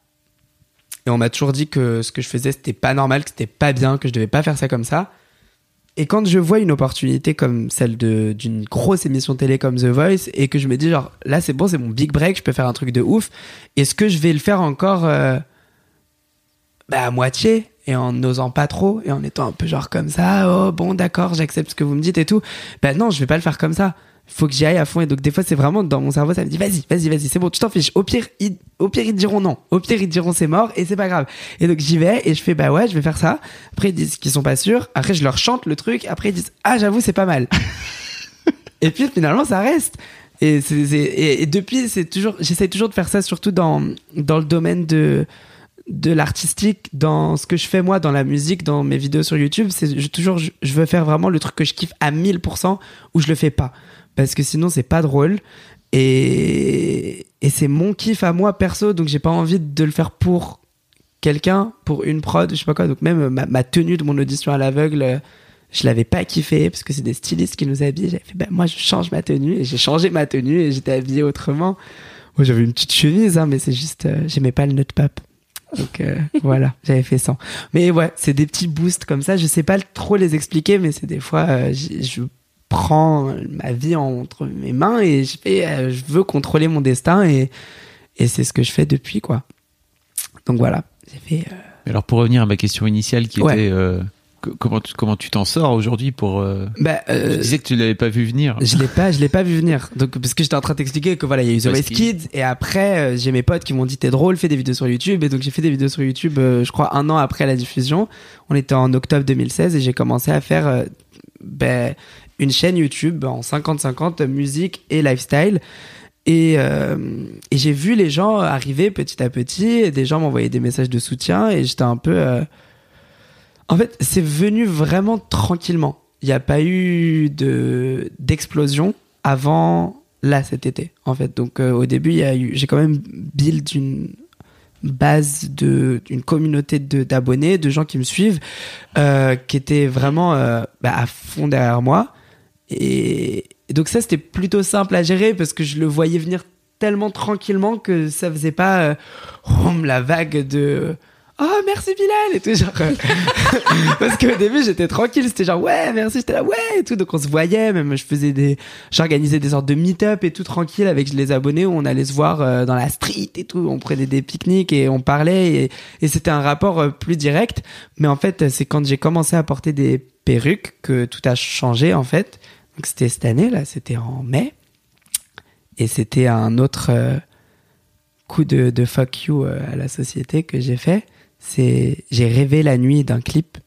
Et on m'a toujours dit que ce que je faisais, c'était pas normal, que c'était pas bien, que je devais pas faire ça comme ça. Et quand je vois une opportunité comme celle d'une grosse émission télé comme The Voice et que je me dis genre là c'est bon c'est mon big break je peux faire un truc de ouf est-ce que je vais le faire encore euh, bah, à moitié? Et en n'osant pas trop et en étant un peu genre comme ça oh bon d'accord j'accepte ce que vous me dites et tout. Bah non je vais pas le faire comme ça. Faut que j'y aille à fond et donc des fois c'est vraiment dans mon cerveau ça me dit vas-y vas-y vas-y c'est bon tu t'en fiches. Au pire ils, au pire ils diront non. Au pire ils diront c'est mort et c'est pas grave. Et donc j'y vais et je fais bah ouais je vais faire ça. Après ils disent qu'ils sont pas sûrs. Après je leur chante le truc. Après ils disent ah j'avoue c'est pas mal. Et puis finalement ça reste. Et, c'est, c'est- et, et depuis c'est toujours j'essaie toujours de faire ça surtout dans dans le domaine de de l'artistique dans ce que je fais moi dans la musique dans mes vidéos sur YouTube c'est toujours je, veux faire vraiment le truc que je kiffe à 1000% ou je le fais pas. Parce que sinon c'est pas drôle. Et et c'est mon kiff à moi perso donc j'ai pas envie de le faire pour quelqu'un pour une prod je sais pas quoi. Donc même ma, tenue de mon audition à l'aveugle je l'avais pas kiffé parce que c'est des stylistes qui nous habillent. J'avais fait ben moi je change ma tenue et j'ai changé ma tenue et j'étais habillé autrement. Moi, j'avais une petite chemise, hein, mais c'est juste, euh, j'aimais pas le nut pap. Donc euh, voilà, j'avais fait ça. Mais ouais, c'est des petits boosts comme ça. Je sais pas trop les expliquer, mais c'est des fois, euh, je prends ma vie entre mes mains et je fais, euh, je veux contrôler mon destin et et c'est ce que je fais depuis quoi. Donc voilà, j'ai fait. euh, Alors pour revenir à ma question initiale qui Ouais. était euh, comment tu, comment tu t'en sors aujourd'hui pour euh, bah, euh, Tu disais que tu l'avais pas vu venir. Je l'ai pas, je l'ai pas vu venir. Donc parce que j'étais en train de t'expliquer que voilà, il y a eu The Voice Kids et après euh, j'ai mes potes qui m'ont dit t'es drôle, fais des vidéos sur YouTube et donc j'ai fait des vidéos sur YouTube euh, je crois un an après la diffusion. On était en octobre 2016 et j'ai commencé à faire ben, une chaîne YouTube en 50-50 musique et lifestyle. Et, euh, et j'ai vu les gens arriver petit à petit, et des gens m'envoyaient des messages de soutien et j'étais un peu... euh, En fait, c'est venu vraiment tranquillement. Il n'y a pas eu de d'explosion avant là cet été, en fait. Donc euh, au début, il y a eu, j'ai quand même build une base de une communauté de d'abonnés, de gens qui me suivent, euh, qui étaient vraiment euh, bah, à fond derrière moi. Et, donc ça, c'était plutôt simple à gérer parce que je le voyais venir tellement tranquillement que ça faisait pas la vague de oh merci Bilal et tout genre euh, parce qu'au début j'étais tranquille. C'était genre ouais merci. J'étais là ouais et tout. Donc on se voyait. Même je faisais des j'organisais des sortes de meet-up et tout tranquille avec les abonnés. Où on allait se voir euh, dans la street et tout. On prenait des pique-niques et on parlait. Et, c'était un rapport euh, plus direct. Mais en fait c'est quand j'ai commencé à porter des perruques que tout a changé en fait. Donc c'était cette année là. C'était en mai. Et c'était un autre coup de, de fuck you à la société que j'ai fait. C'est j'ai rêvé la nuit d'un clip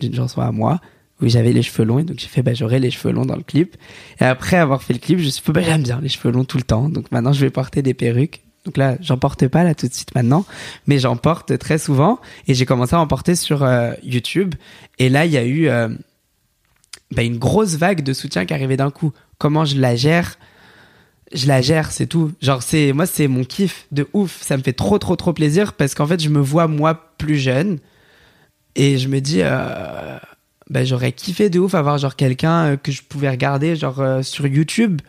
d'une chanson à moi où j'avais les cheveux longs et donc j'ai fait bah j'aurai les cheveux longs dans le clip. Et après avoir fait le clip, je me suis dit bah j'aime bien les cheveux longs tout le temps. Donc maintenant je vais porter des perruques. Donc là, j'en porte pas là tout de suite maintenant, mais j'en porte très souvent et j'ai commencé à en porter sur euh, YouTube. Et là, il y a eu euh, bah, une grosse vague de soutien qui arrivait d'un coup. Comment je la gère? Je la gère, c'est tout. Genre, c'est, moi, c'est mon kiff de ouf. Ça me fait trop, trop, trop plaisir parce qu'en fait, je me vois, moi, plus jeune. Et je me dis, euh, bah, j'aurais kiffé de ouf avoir, genre, quelqu'un euh, que je pouvais regarder, genre, euh, sur YouTube.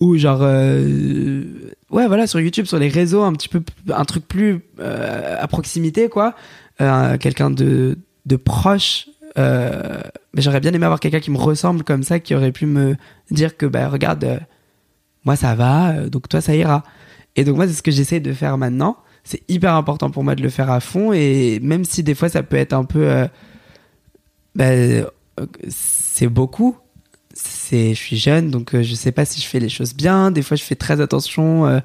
Ou, genre, euh, ouais, voilà, sur YouTube, sur les réseaux, un petit peu, un truc plus à proximité, quoi. Quelqu'un de, de proche. Mais j'aurais bien aimé avoir quelqu'un qui me ressemble comme ça, qui aurait pu me dire que, bah, regarde, moi ça va, euh, donc toi ça ira. Et donc moi c'est ce que j'essaie de faire maintenant. C'est hyper important pour moi de le faire à fond et même si des fois ça peut être un peu, euh, bah, euh, c'est beaucoup. C'est, je suis jeune donc euh, je sais pas si je fais les choses bien. Des fois je fais très attention. euh,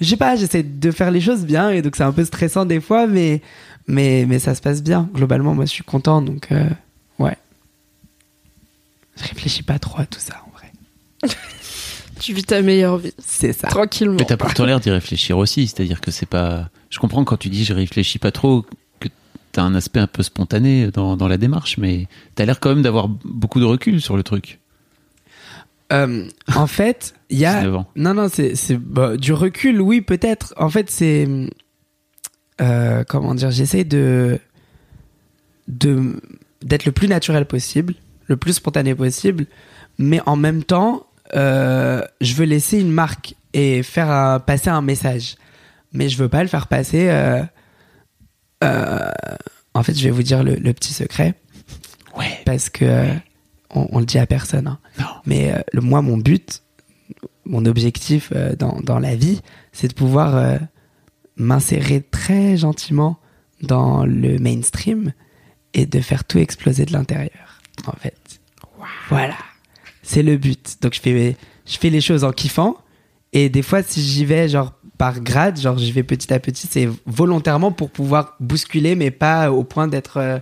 je sais pas, j'essaie de faire les choses bien et donc c'est un peu stressant des fois, mais mais mais ça se passe bien. Globalement moi je suis content donc euh, ouais. Je réfléchis pas trop à tout ça en vrai. Tu vis ta meilleure vie, C'est ça. tranquillement. Mais t'as pourtant l'air d'y réfléchir aussi, c'est-à-dire que c'est pas. Je comprends quand tu dis je réfléchis pas trop, que t'as un aspect un peu spontané dans, dans la démarche, mais t'as l'air quand même d'avoir beaucoup de recul sur le truc. Euh, en fait, il y a 19 ans. non non c'est c'est bah, du recul oui peut-être. En fait c'est euh, comment dire j'essaie de de d'être le plus naturel possible, le plus spontané possible, mais en même temps euh, je veux laisser une marque et faire un- passer un message, mais je veux pas le faire passer. euh, euh, en fait, je vais vous dire le, le petit secret Ouais. parce que euh, on, on le dit à personne. hein. Non. Mais le, moi, mon but, mon objectif dans, dans la vie, c'est de pouvoir m'insérer très gentiment dans le mainstream et de faire tout exploser de l'intérieur, en fait. Voilà. C'est le but. Donc, je fais, je fais les choses en kiffant. Et des fois, si j'y vais, genre, par grade, genre, j'y vais petit à petit, c'est volontairement pour pouvoir bousculer, mais pas au point d'être euh,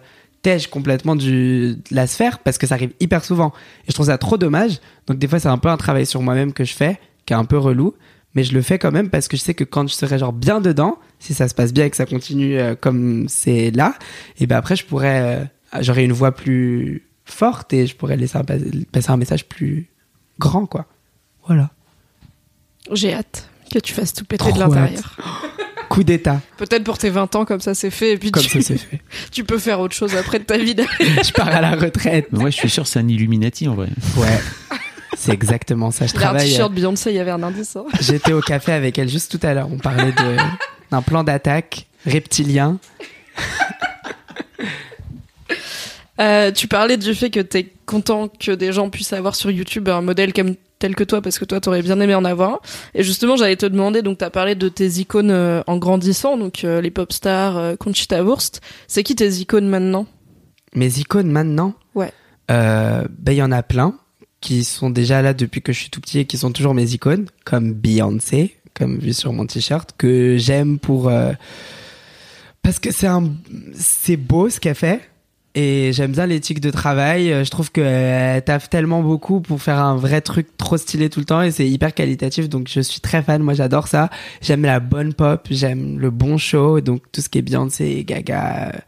complètement du, de la sphère, parce que ça arrive hyper souvent. Et je trouve ça trop dommage. Donc, des fois, c'est un peu un travail sur moi-même que je fais, qui est un peu relou. Mais je le fais quand même parce que je sais que quand je serai genre bien dedans, si ça se passe bien et que ça continue euh, comme c'est là, et ben après je pourrais, euh, j'aurai une voix plus forte et je pourrais laisser un, passer un message plus grand quoi. Voilà. J'ai hâte que tu fasses tout péter Trop de l'intérieur. Coup d'état, Peut-être pour tes 20 ans, comme ça c'est fait, et puis comme tu, ça c'est fait. tu peux faire autre chose après de ta vie. je pars à la retraite. Moi, je suis sûr que c'est un Illuminati en vrai. Ouais. C'est exactement ça. Je a un travaille. t-shirt Beyoncé, il y avait un indice. hein. J'étais au café avec elle juste tout à l'heure. On parlait d'un plan d'attaque reptilien. Euh, tu parlais du fait que t'es content que des gens puissent avoir sur YouTube un modèle comme tel que toi parce que toi t'aurais bien aimé en avoir un. Et justement j'allais te demander donc t'as parlé de tes icônes euh, en grandissant donc euh, les pop stars Conchita Wurst. C'est qui tes icônes maintenant? Mes icônes maintenant? Ouais. Ben, il y en a plein qui sont déjà là depuis que je suis tout petit et qui sont toujours mes icônes, comme Beyoncé, comme vu sur mon t-shirt, que j'aime pour parce que c'est un c'est beau ce qu'elle fait et j'aime bien l'éthique de travail. Euh, Je trouve qu'elle taffe tellement beaucoup pour faire un vrai truc trop stylé tout le temps et c'est hyper qualitatif. Donc je suis très fan. Moi j'adore ça. J'aime la bonne pop, j'aime le bon show. Donc tout ce qui est Beyoncé, Gaga, euh,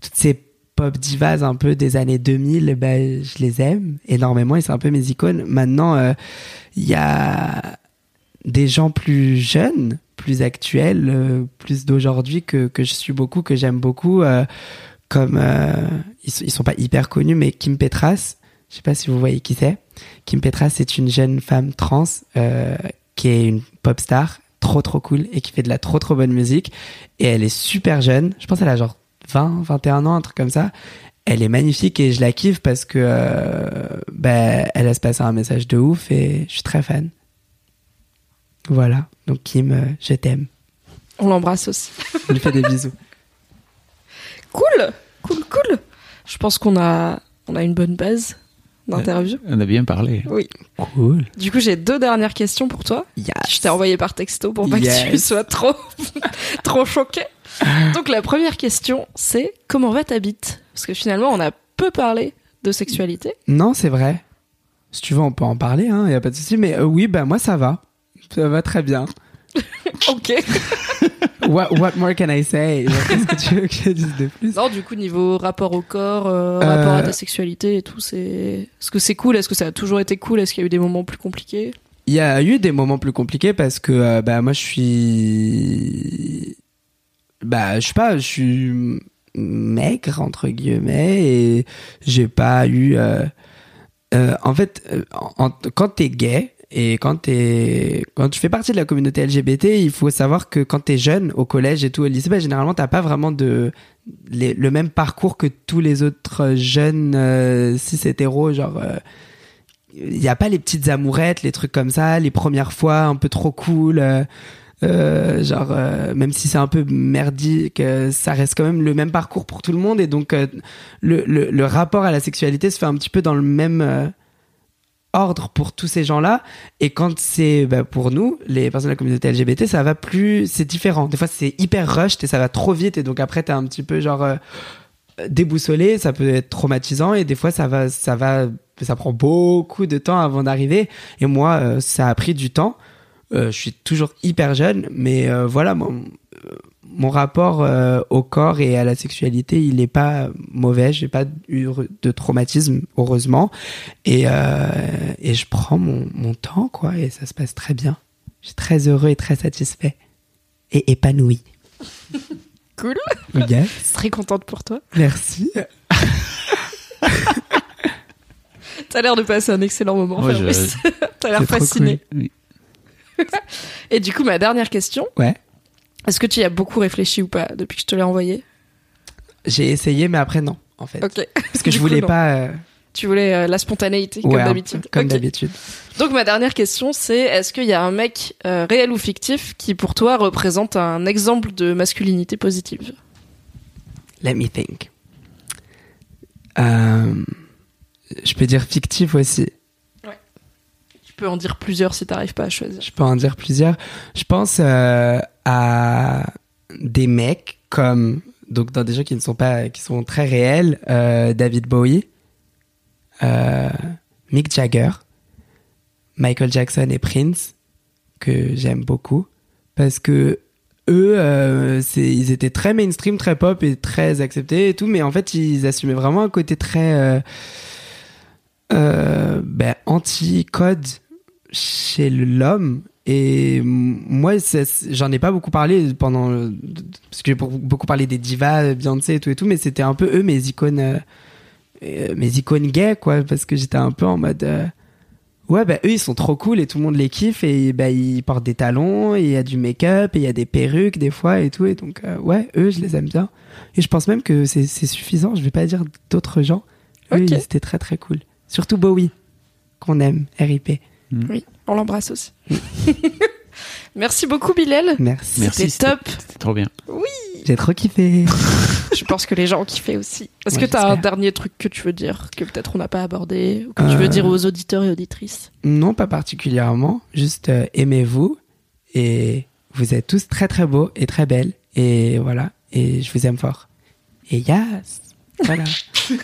toutes ces pop divas un peu des années 2000, ben, je les aime énormément et c'est un peu mes icônes. Maintenant, euh, il y a des gens plus jeunes, plus actuels, euh, plus d'aujourd'hui que, que je suis beaucoup, que j'aime beaucoup, euh, comme euh, ils, ils sont pas hyper connus, mais Kim Petras, je sais pas si vous voyez qui c'est. Kim Petras, c'est une jeune femme trans euh, qui est une pop star trop trop cool et qui fait de la trop trop bonne musique et elle est super jeune. Je pense qu'elle a genre 20, 21 ans, un truc comme ça. Elle est magnifique et je la kiffe parce que euh, ben, elle laisse passer un message de ouf et je suis très fan. Voilà. Donc Kim, euh, je t'aime. On l'embrasse aussi. Je lui fais des bisous. Cool, cool, cool. Je pense qu'on a on a une bonne base d'interview. On a bien parlé. Oui. Cool. Du coup j'ai deux dernières questions pour toi. Yes. Je t'ai envoyé par texto pour pas que tu sois trop, trop choqué. Donc la première question, c'est comment va ta bite? Parce que finalement, on a peu parlé de sexualité. Non, c'est vrai. Si tu veux, on peut en parler, hein, y a pas de souci. Mais euh, oui, bah moi ça va. Ça va très bien. Ok. What, what more can I say? Qu'est-ce que tu veux que je dise de plus? Non, du coup, niveau rapport au corps, euh, Euh, rapport à ta sexualité et tout, c'est. Est-ce que c'est cool? Est-ce que ça a toujours été cool? Est-ce qu'il y a eu des moments plus compliqués? Il y a eu des moments plus compliqués parce que euh, bah moi je suis bah je sais pas, je suis maigre entre guillemets et j'ai pas eu euh, en fait en- quand t'es gay et quand t'es quand tu fais partie de la communauté LGBT, il faut savoir que quand t'es jeune au collège et tout au lycée, bah, généralement t'as pas vraiment de le même parcours que tous les autres jeunes euh, cis hétéros genre euh, il n'y a pas les petites amourettes, les trucs comme ça, les premières fois un peu trop cool. euh, euh, genre, euh, même si c'est un peu merdique, euh, ça reste quand même le même parcours pour tout le monde. Et donc, euh, le, le, le rapport à la sexualité se fait un petit peu dans le même euh, ordre pour tous ces gens-là. Et quand c'est bah, pour nous, les personnes de la communauté LGBT, ça va plus. C'est différent. Des fois, c'est hyper rushed et ça va trop vite. Et donc, après, t'es un petit peu genre. euh, déboussolé, ça peut être traumatisant et des fois ça va, ça va, ça prend beaucoup de temps avant d'arriver. Et moi, euh, ça a pris du temps. Euh, je suis toujours hyper jeune, mais voilà, euh, mon rapport euh, au corps et à la sexualité, il est pas mauvais. J'ai pas eu de traumatisme, heureusement, et euh, et je prends mon, mon temps, quoi, et ça se passe très bien. Je suis très heureux et très satisfait et épanoui. Cool. Yes, Très contente pour toi. merci. T'as l'air de passer un excellent moment. Ouais, Fabrice. T'as l'air fasciné. Oui. Et du coup, ma dernière question. Ouais. Est-ce que tu y as beaucoup réfléchi ou pas depuis que je te l'ai envoyé? J'ai essayé, mais après non, en fait. Ok. Parce que je voulais pas. euh, Tu voulais euh, la spontanéité, comme ouais, d'habitude. Comme d'habitude. Donc ma dernière question, c'est est-ce qu'il y a un mec euh, réel ou fictif qui pour toi représente un exemple de masculinité positive? Let me think. Je peux dire fictif aussi. Peux en dire plusieurs si t'arrives pas à choisir. Je peux en dire plusieurs. Je pense euh, à des mecs comme donc dans des gens qui ne sont pas qui sont très réels. euh, David Bowie, euh, Mick Jagger, Michael Jackson et Prince que j'aime beaucoup parce que eux, ils étaient très mainstream, très pop et très acceptés et tout, mais en fait, ils assumaient vraiment un côté très ben, anti-code chez l'homme. Et moi, j'en ai pas beaucoup parlé pendant. Parce que j'ai beaucoup parlé des divas, Beyoncé et tout et tout, mais c'était un peu eux mes icônes, euh, euh, mes icônes gays, quoi, parce que j'étais un peu en mode. euh, Ouais, bah eux ils sont trop cool et tout le monde les kiffe et bah ils portent des talons et il y a du make-up et il y a des perruques des fois et tout et donc euh, ouais, eux je les aime bien et je pense même que c'est suffisant, je vais pas dire d'autres gens. Eux Ok. ils étaient très très cool. Surtout Bowie qu'on aime, RIP. Oui, on l'embrasse aussi. Merci beaucoup, Bilal. Merci. Merci. C'était top. C'était trop bien. J'ai trop kiffé. Je pense que les gens ont kiffé aussi. Est-ce Ouais, que tu as un dernier truc que tu veux dire, que peut-être on n'a pas abordé, ou que tu Euh. veux dire aux auditeurs et auditrices? Non, pas particulièrement, juste euh, aimez-vous et vous êtes tous très très beaux et très belles et voilà et je vous aime fort. Et yes. Voilà.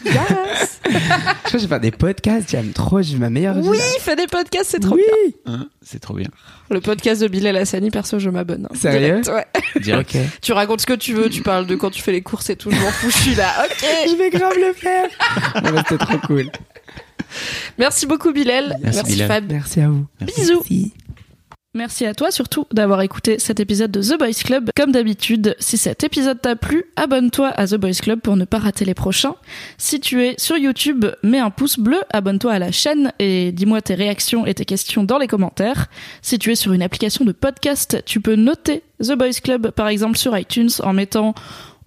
Yes Je crois que je vais faire des podcasts, j'aime trop, j'ai ma meilleure vie. Oui, fais des podcasts, c'est trop oui. bien. Hein, c'est trop bien. Le podcast de Bilal Hassani, perso, je m'abonne. hein. Sérieux Direct, ouais. Direct. Tu racontes ce que tu veux, tu parles de quand tu fais les courses et tout, je m'en fous, je suis là. Ok Je vais grave le faire. Non, mais C'était trop cool. Merci beaucoup, Bilal. Merci, Bilal. Fab. Merci à vous. Bisous. Merci. Merci à toi surtout d'avoir écouté cet épisode de The Boys Club. Comme d'habitude, si cet épisode t'a plu, abonne-toi à The Boys Club pour ne pas rater les prochains. Si tu es sur YouTube, mets un pouce bleu, abonne-toi à la chaîne et dis-moi tes réactions et tes questions dans les commentaires. Si tu es sur une application de podcast, tu peux noter The Boys Club par exemple sur iTunes en mettant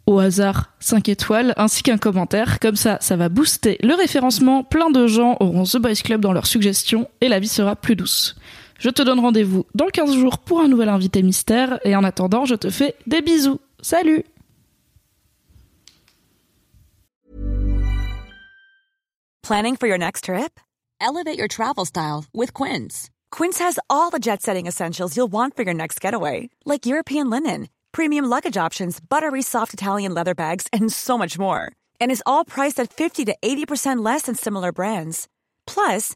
au hasard 5 étoiles ainsi qu'un commentaire. Comme ça, ça va booster le référencement. Plein de gens auront The Boys Club dans leurs suggestions et la vie sera plus douce. Je te donne rendez-vous dans 15 jours pour un nouvel invité mystère et en attendant, je te fais des bisous. Salut Planning for your next trip? Elevate your travel style with Quince. Quince has all the jet setting essentials you'll want for your next getaway, like European linen, premium luggage options, buttery soft Italian leather bags, and so much more. And is all priced at 50 to 80% less than similar brands. Plus,